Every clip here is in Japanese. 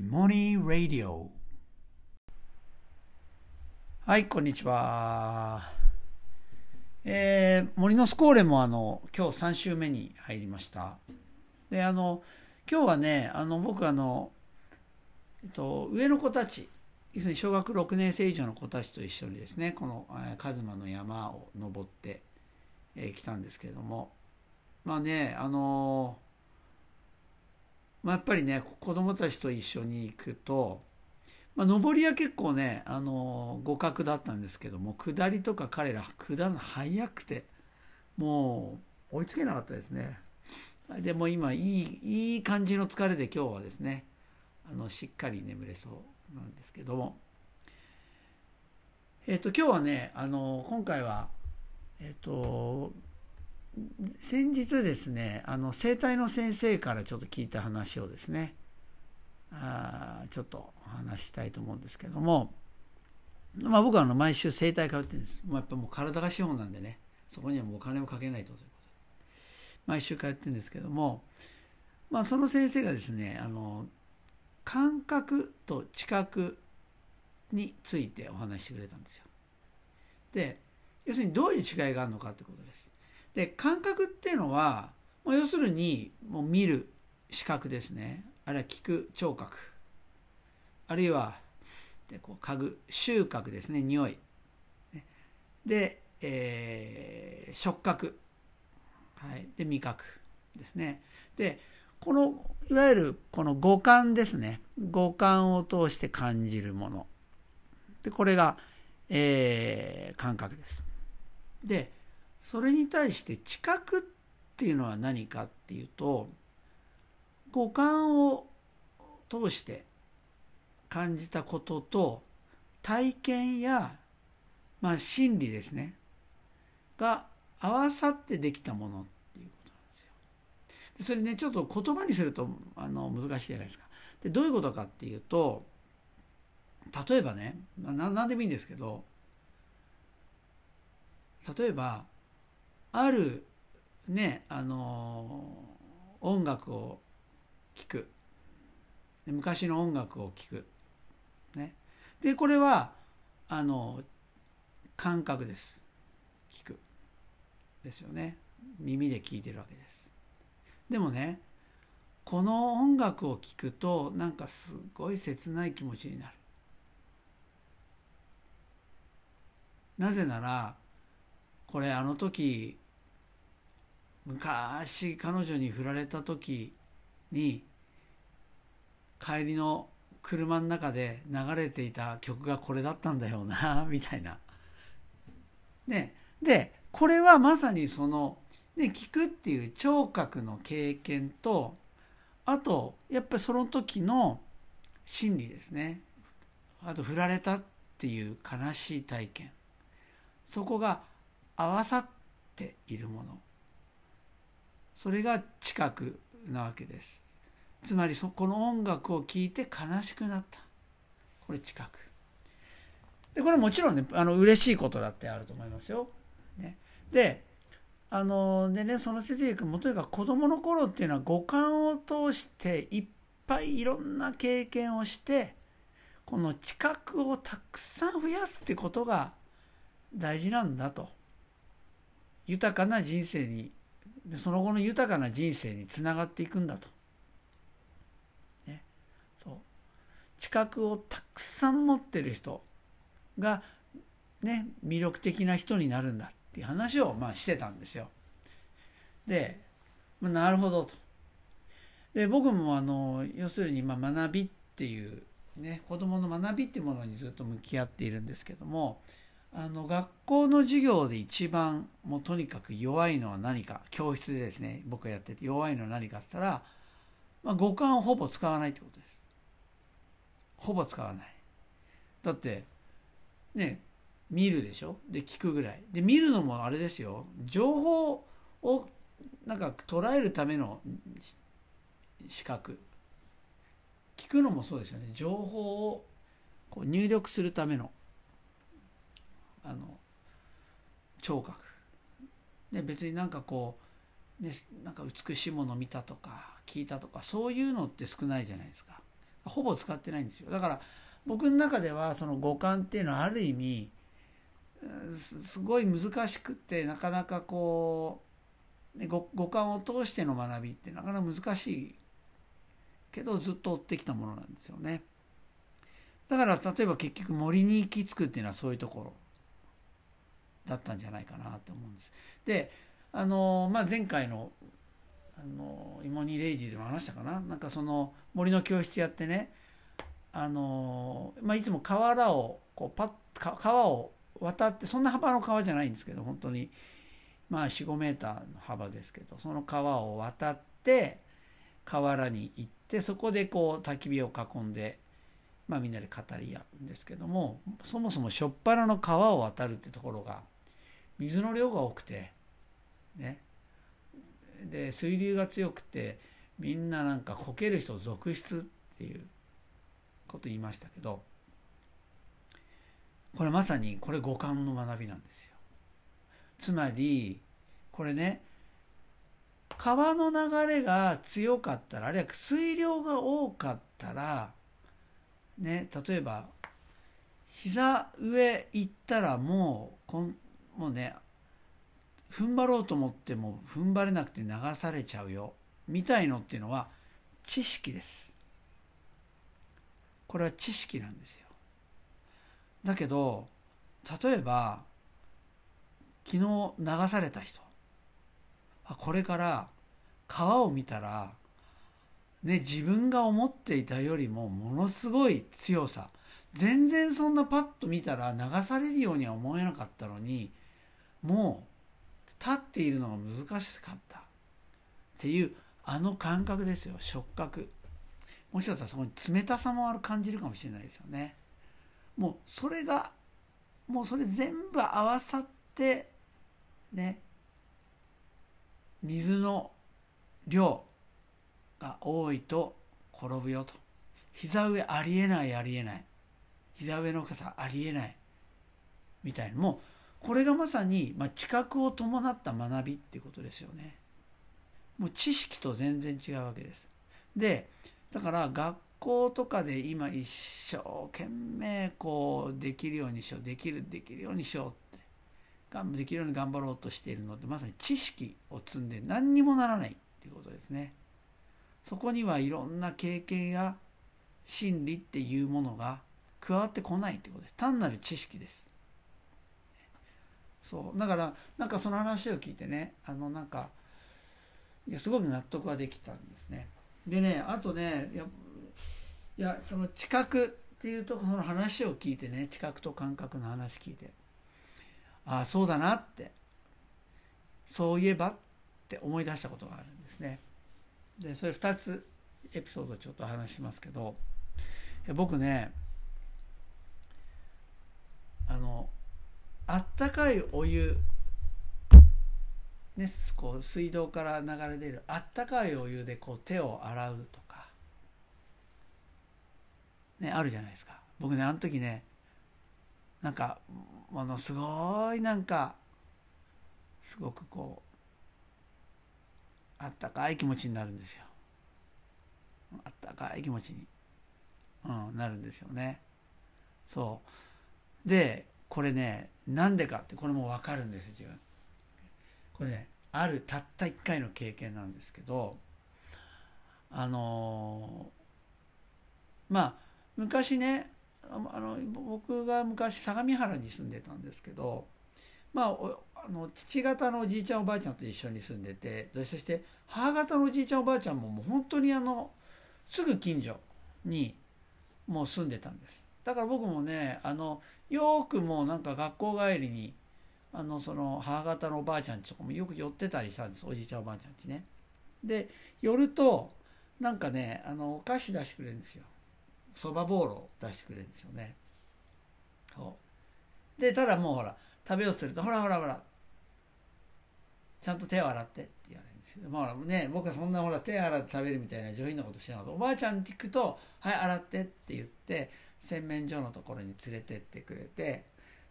モニー・ラディオはいこんにちは。えー、森のスコーレもあの今日3週目に入りました。であの今日はねあの僕あの、えっと、上の子たち要するに小学6年生以上の子たちと一緒にですねこのカズマの山を登って、えー、たんですけれども。まあねあのまあ、やっぱりね子供たちと一緒に行くと、まあ、上りは結構ねあの互角だったんですけども下りとか彼ら下るの早くてもう追いつけなかったですね。でも今いいいい感じの疲れで今日はですねあのしっかり眠れそうなんですけども。えっ、と今日はねあの今回はえっ、と先日ですねあの生体の先生からちょっと聞いた話をですねあちょっとお話したいと思うんですけども、まあ、僕はあの毎週整体通ってるんです、まあ、やっぱもう体が資本なんでねそこにはもうお金をかけないとということで毎週通ってるんですけども、まあ、その先生がですねあの感覚と知覚についてお話してくれたんですよ。で要するにどういう違いがあるのかってことです。で感覚っていうのはもう要するにもう見る視覚ですね。あるいは聞く聴覚。あるいはでこう嗅ぐ収穫ですね。匂い。で、えー、触覚、はい、で味覚ですね。でこのいわゆるこの五感ですね。五感を通して感じるもの。でこれが、えー、感覚です。でそれに対して知覚っていうのは何かっていうと五感を通して感じたことと体験や、まあ、心理ですねが合わさってできたものっていうことなんですよ。でそれねちょっと言葉にするとあの難しいじゃないですか。でどういうことかっていうと例えばね何でもいいんですけど例えばあるねあの音楽を聴く。昔の音楽を聴く。ね。でこれはあの感覚です。聞く。ですよね。耳で聞いてるわけです。でもねこの音楽を聴くとなんかすごい切ない気持ちになる。なぜならこれあの時昔彼女に振られた時に帰りの車の中で流れていた曲がこれだったんだよな みたいな。ね、でこれはまさにその、ね、聞くっていう聴覚の経験とあとやっぱりその時の心理ですね。あと振られたっていう悲しい体験。そこが合わさっているもの。それが近くなわけです。つまりそこの音楽を聴いて悲しくなった。これ近くでこれもちろんねあの嬉しいことだってあると思いますよ、ね、であのでねその先生君もとにかく子供の頃っていうのは五感を通していっぱいいろんな経験をしてこの知覚をたくさん増やすってことが大事なんだと。豊かな人生にその後の豊かな人生につながっていくんだと。ね、そう知覚をたくさん持ってる人が、ね、魅力的な人になるんだっていう話をまあしてたんですよ。で、まあ、なるほどと。で僕もあの要するにまあ学びっていうね子どもの学びっていうものにずっと向き合っているんですけどもあの学校の授業で一番もうとにかく弱いのは何か教室でですね僕がやってて弱いのは何かって言ったら、まあ、五感をほぼ使わないってことです。ほぼ使わない。だってね見るでしょ？で聞くぐらい。で見るのもあれですよ。情報をなんか捉えるための視覚聞くのもそうですよね。情報をこう入力するための。あの聴覚。で別になんかこう、ね、なんか美しいものを見たとか聞いたとかそういうのって少ないじゃないですか。ほぼ使ってないんですよ。だから僕の中ではその五感っていうのはある意味すごい難しくってなかなかこう五五感を通しての学びってなかなか難しいけどずっと追ってきたものなんですよね。だから例えば結局森に行き着くっていうのはそういうところ。だったんじゃないかなと思うんです。であの、まあ、前回のあのイモニーレイディでも話したかな？なんかその森の教室やってねあの、まあ、いつも河原をこうパッ川を渡ってそんな幅の川じゃないんですけど本当にまあ45メーターの幅ですけどその川を渡って河原に行ってそこでこう焚き火を囲んで、まあ、みんなで語り合うんですけどもそもそもしょっぱなの川を渡るってところが水の量が多くてねで水流が強くてみんななんかこける人続出っていうこと言いましたけどこれまさにこれ五感の学びなんですよ。つまりこれね川の流れが強かったらあるいは水量が多かったらね例えば膝上行ったらもうこんもうね踏ん張ろうと思っても踏ん張れなくて流されちゃうよみたいのっていうのは知識です。これは知識なんですよ。だけど例えば昨日流された人これから川を見たらね自分が思っていたよりもものすごい強さ全然そんなパッと見たら流されるようには思えなかったのにもう立っているのが難しかったっていうあの感覚ですよ触覚。もう一つはそこに冷たさもある感じるかもしれないですよね。もうそれがもうそれ全部合わさってね水の量が多いと転ぶよと。膝上ありえないありえない。膝上の深さありえない。みたいな。もうこれがまさに、まあ、知覚を伴った学びっていうことですよね。もう知識と全然違うわけです。でだから学校とかで今一生懸命こうできるようにしようできるできるようにしようってできるように頑張ろうとしているのでまさに知識を積んで何にもならないっていうことですね。そこにはいろんな経験や真理っていうものが加わってこないってことです。単なる知識です。そう。だからなんかその話を聞いてねあのなんかいやすごく納得はできたんですね。でねあとねいやその知覚っていうとこの話を聞いてね知覚と感覚の話聞いてああそうだなってそういえばって思い出したことがあるんですね。でそれ2つエピソードちょっと話しますけど僕ねあのあったかいお湯ね、こう水道から流れ出るあったかいお湯でこう手を洗うとかね、あるじゃないですか。僕ね、あの時ね、なんか、ものすごいなんか、すごくこう、あったかい気持ちになるんですよ。あったかい気持ちに、うん、なるんですよね。そう。で、これね、なんでかって、これもわかるんです、自分。これね、あるたった一回の経験なんですけど、あのー、まあ、昔ねあの僕が昔相模原に住んでたんですけどまああの父方のおじいちゃんおばあちゃんと一緒に住んでてそして母方のおじいちゃんおばあちゃんももう本当にあのすぐ近所にもう住んでたんですだから僕もねあのよくもうなんか学校帰りにあのその母方のおばあちゃんちとかもよく寄ってたりしたんですおじいちゃんおばあちゃんちね。で寄るとなんかねあのお菓子出してくれるんですよ。そばボールを出してくれるんですよね。でただもうほら食べようとするとほらほらほらちゃんと手を洗ってって言われるんですけどまあね僕はそんなほら手洗って食べるみたいな上品なことしてなかった。おばあちゃんって聞くと「はい洗って」って言って洗面所のところに連れてってくれて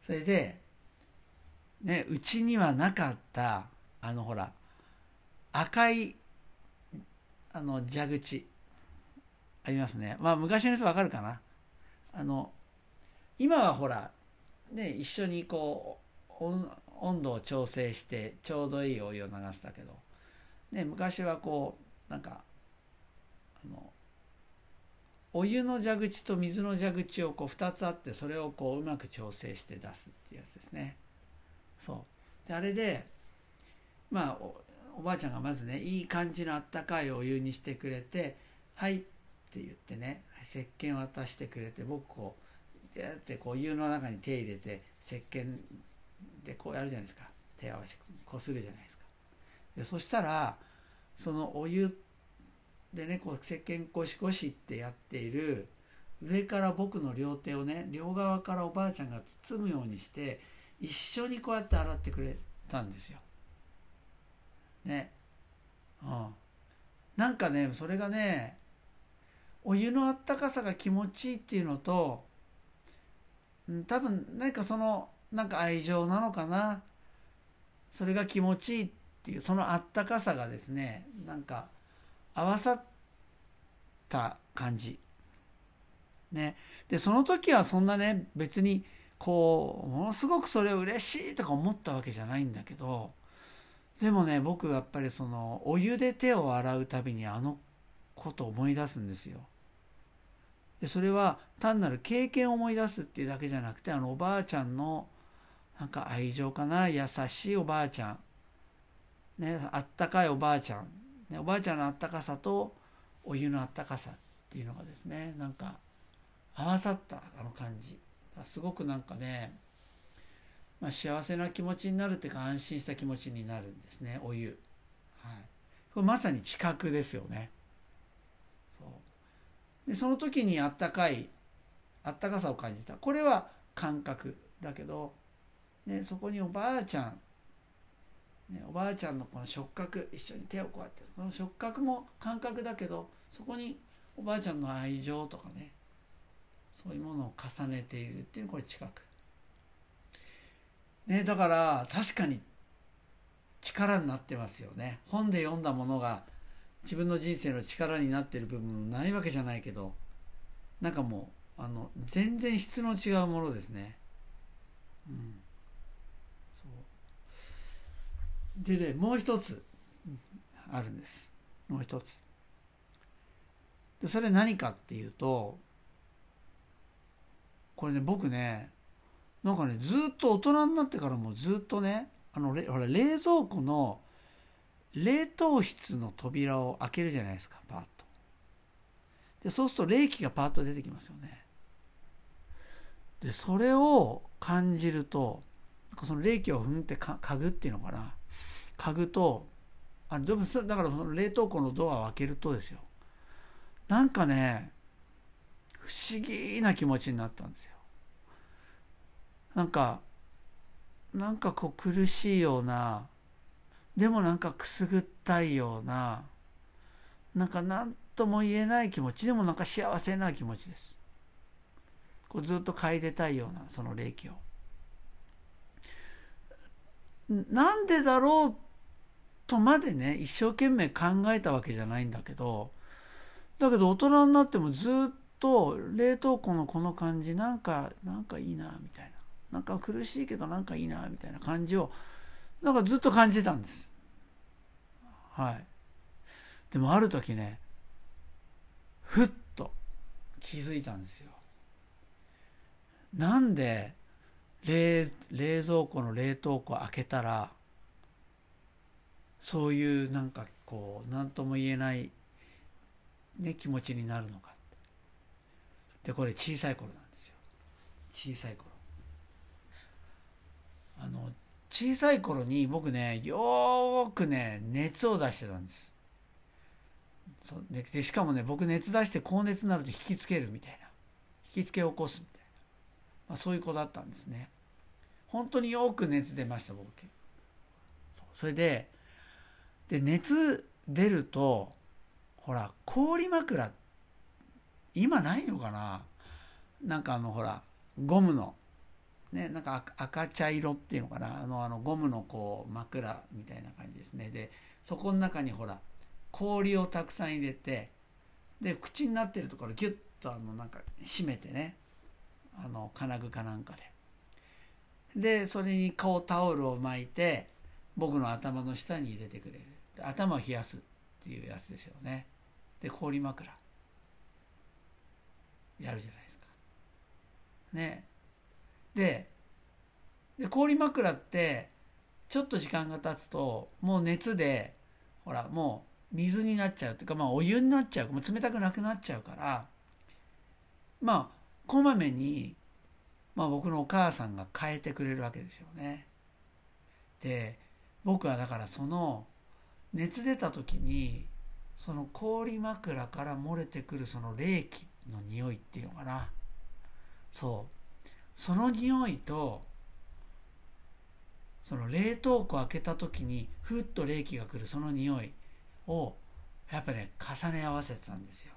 それでねうちにはなかったあのほら赤いあの蛇口ありますね。まあ昔の人わかるかな。あの今はほらね一緒にこう温度を調整してちょうどいいお湯を流したけど、ね、昔はこうなんかあのお湯の蛇口と水の蛇口をこう2つあってそれをこううまく調整して出すっていうやつですね。そう。であれでまあおばあちゃんがまずねいい感じのあったかいお湯にしてくれて「はい」って言ってね石鹸渡してくれて僕こうやってこう湯の中に手入れて石鹸でこうやるじゃないですか。手合わせこするじゃないですか。でそしたらそのお湯でねこう石鹸ゴシゴシってやっている上から僕の両手をね両側からおばあちゃんが包むようにして一緒にこうやって洗ってくれたんですよ。ね。うん。なんかねそれがねお湯のあったかさが気持ちいいっていうのと、うん、多分何かそのなんか愛情なのかなそれが気持ちいいっていうそのあったかさがですねなんか合わさった感じ。ね。で、その時はそんなね、別にこう、ものすごくそれを嬉しいとか思ったわけじゃないんだけど、でもね、僕やっぱりその、お湯で手を洗うたびにあのことを思い出すんですよ。で、それは単なる経験を思い出すっていうだけじゃなくて、あのおばあちゃんのなんか愛情かな、優しいおばあちゃん、ね、あったかいおばあちゃんおばあちゃんのあったかさとお湯のあったかさっていうのがですねなんか合わさったあの感じ。すごくなんかね、まあ、幸せな気持ちになるっていうか安心した気持ちになるんですねお湯、はい、これまさに知覚ですよね。そう。でその時にあったかいあったかさを感じた。これは感覚だけど、ね、そこにおばあちゃんね、おばあちゃんのこの触覚一緒に手をこうやってこの触覚も感覚だけどそこにおばあちゃんの愛情とかねそういうものを重ねているっていうのこれ近く。ね、だから確かに力になってますよね。本で読んだものが自分の人生の力になってる部分ないわけじゃないけどなんかもうあの全然質の違うものですね。うんでねもう一つあるんです。もう一つ。でそれ何かっていうとこれね僕ねなんかねずっと大人になってからもずっとねあのほら冷蔵庫の冷凍室の扉を開けるじゃないですかパッと。でそうすると冷気がパッと出てきますよね。でそれを感じるとその冷気をふんってか嗅ぐっていうのかな。家具とあでもだからその冷凍庫のドアを開けるとですよ。なんかね不思議な気持ちになったんですよ。なんかなんかこう苦しいようなでもなんかくすぐったいようななんか何とも言えない気持ちでもなんか幸せな気持ちです。こうずっと嗅いでたいようなその霊気を。なんでだろうとまでね一生懸命考えたわけじゃないんだけどだけど大人になってもずっと冷凍庫のこの感じなんかなんかいいなみたいな。なんか苦しいけどなんかいいなみたいな感じをなんかずっと感じてたんです。はい。でもある時ねふっと気づいたんですよ。なんで冷冷蔵庫の冷凍庫開けたらそういうなんかこう何とも言えない、ね、気持ちになるのかでこれ小さい頃なんですよ。小さい頃。あの小さい頃に僕ねよーくね熱を出してたんです。そうでしかもね僕熱出して高熱になると引きつけるみたいな。引きつけを起こすみたいな、まあ、そういう子だったんですね。本当によく熱出ました僕。それでで熱出るとほら氷枕今ないのかな？なんかあのほらゴムのねなんか赤茶色っていうのかな？あのあのゴムのこう枕みたいな感じですね。でそこの中にほら氷をたくさん入れてで口になってるところギュッとあのなんか締めてね。あの金具かなんかで。でそれに顔タオルを巻いて僕の頭の下に入れてくれる。頭を冷やすっていうやつですよね。で氷枕。やるじゃないですか。ね。でで氷枕ってちょっと時間が経つともう熱でほらもう水になっちゃうっていうかまあお湯になっちゃう。もう冷たくなくなっちゃうからまあこまめに、まあ、僕のお母さんが変えてくれるわけですよね。で僕はだからその熱出た時にその氷枕から漏れてくるその冷気の匂いっていうのかな。そう。その匂いとその冷凍庫開けた時にふっと冷気が来るその匂いをやっぱね重ね合わせてたんですよ。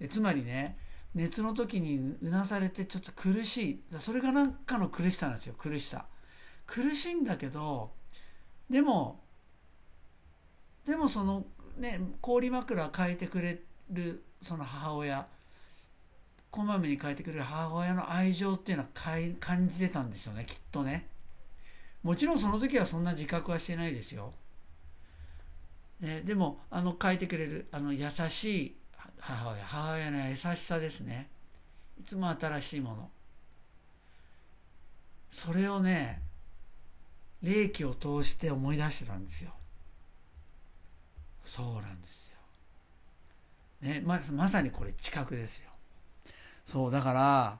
でつまりね熱の時にうなされてちょっと苦しい。それが何かの苦しさなんですよ苦しさ。苦しいんだけどでもでもそのね氷枕変えてくれるその母親こまめに変えてくれる母親の愛情っていうのは感じてたんですよねきっとね。もちろんその時はそんな自覚はしてないですよ、ね、でもあの変えてくれるあの優しい母親母親の優しさですね。いつも新しいもの。それをね霊気を通して思い出してたんですよ。そうなんですよ。ねままさにこれ知覚ですよ。そうだから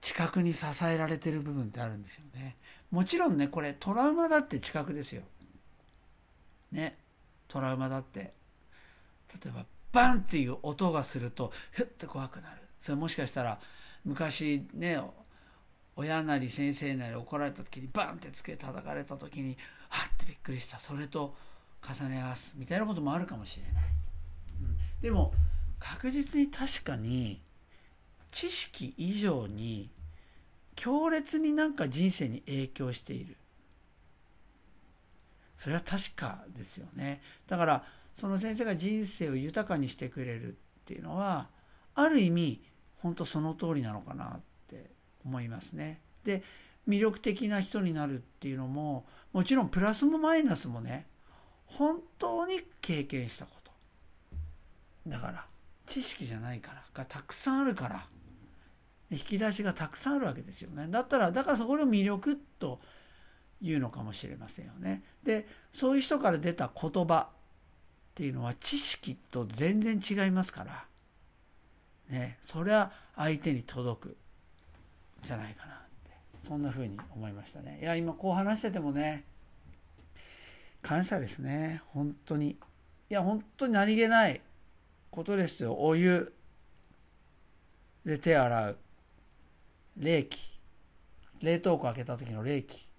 知覚に支えられてる部分ってあるんですよね。もちろんねこれトラウマだって知覚ですよ。ねトラウマだって。例えばバンっていう音がするとふっと怖くなる。それもしかしたら昔ね親なり先生なり怒られた時にバンってつけ叩かれた時にはってびっくりした。それと重ね合わすみたいなこともあるかもしれない、うん、でも確実に確かに知識以上に強烈になんか人生に影響している。それは確かですよね。だからその先生が人生を豊かにしてくれるっていうのはある意味本当その通りなのかなって思いますね。で魅力的な人になるっていうのももちろんプラスもマイナスもね本当に経験したこと。だから知識じゃないからがたくさんあるから引き出しがたくさんあるわけですよね。だったらだからそこの魅力というのかもしれませんよね。でそういう人から出た言葉っていうのは知識と全然違いますから、ね、それは相手に届くじゃないかなって。そんな風に思いましたね。いや今こう話しててもね感謝ですね。本当に。いや本当に何気ないことですよ。お湯で手洗う。冷気。冷凍庫開けた時の冷気、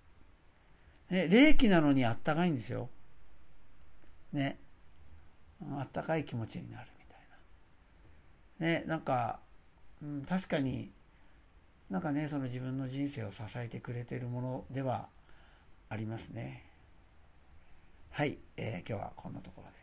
ね、冷気なのにあったかいんですよ。ね。あったかい気持ちになるみたいな。ね、なんか、うん、確かになんかねその自分の人生を支えてくれてるものではありますね。はい、えー、今日はこんなところで。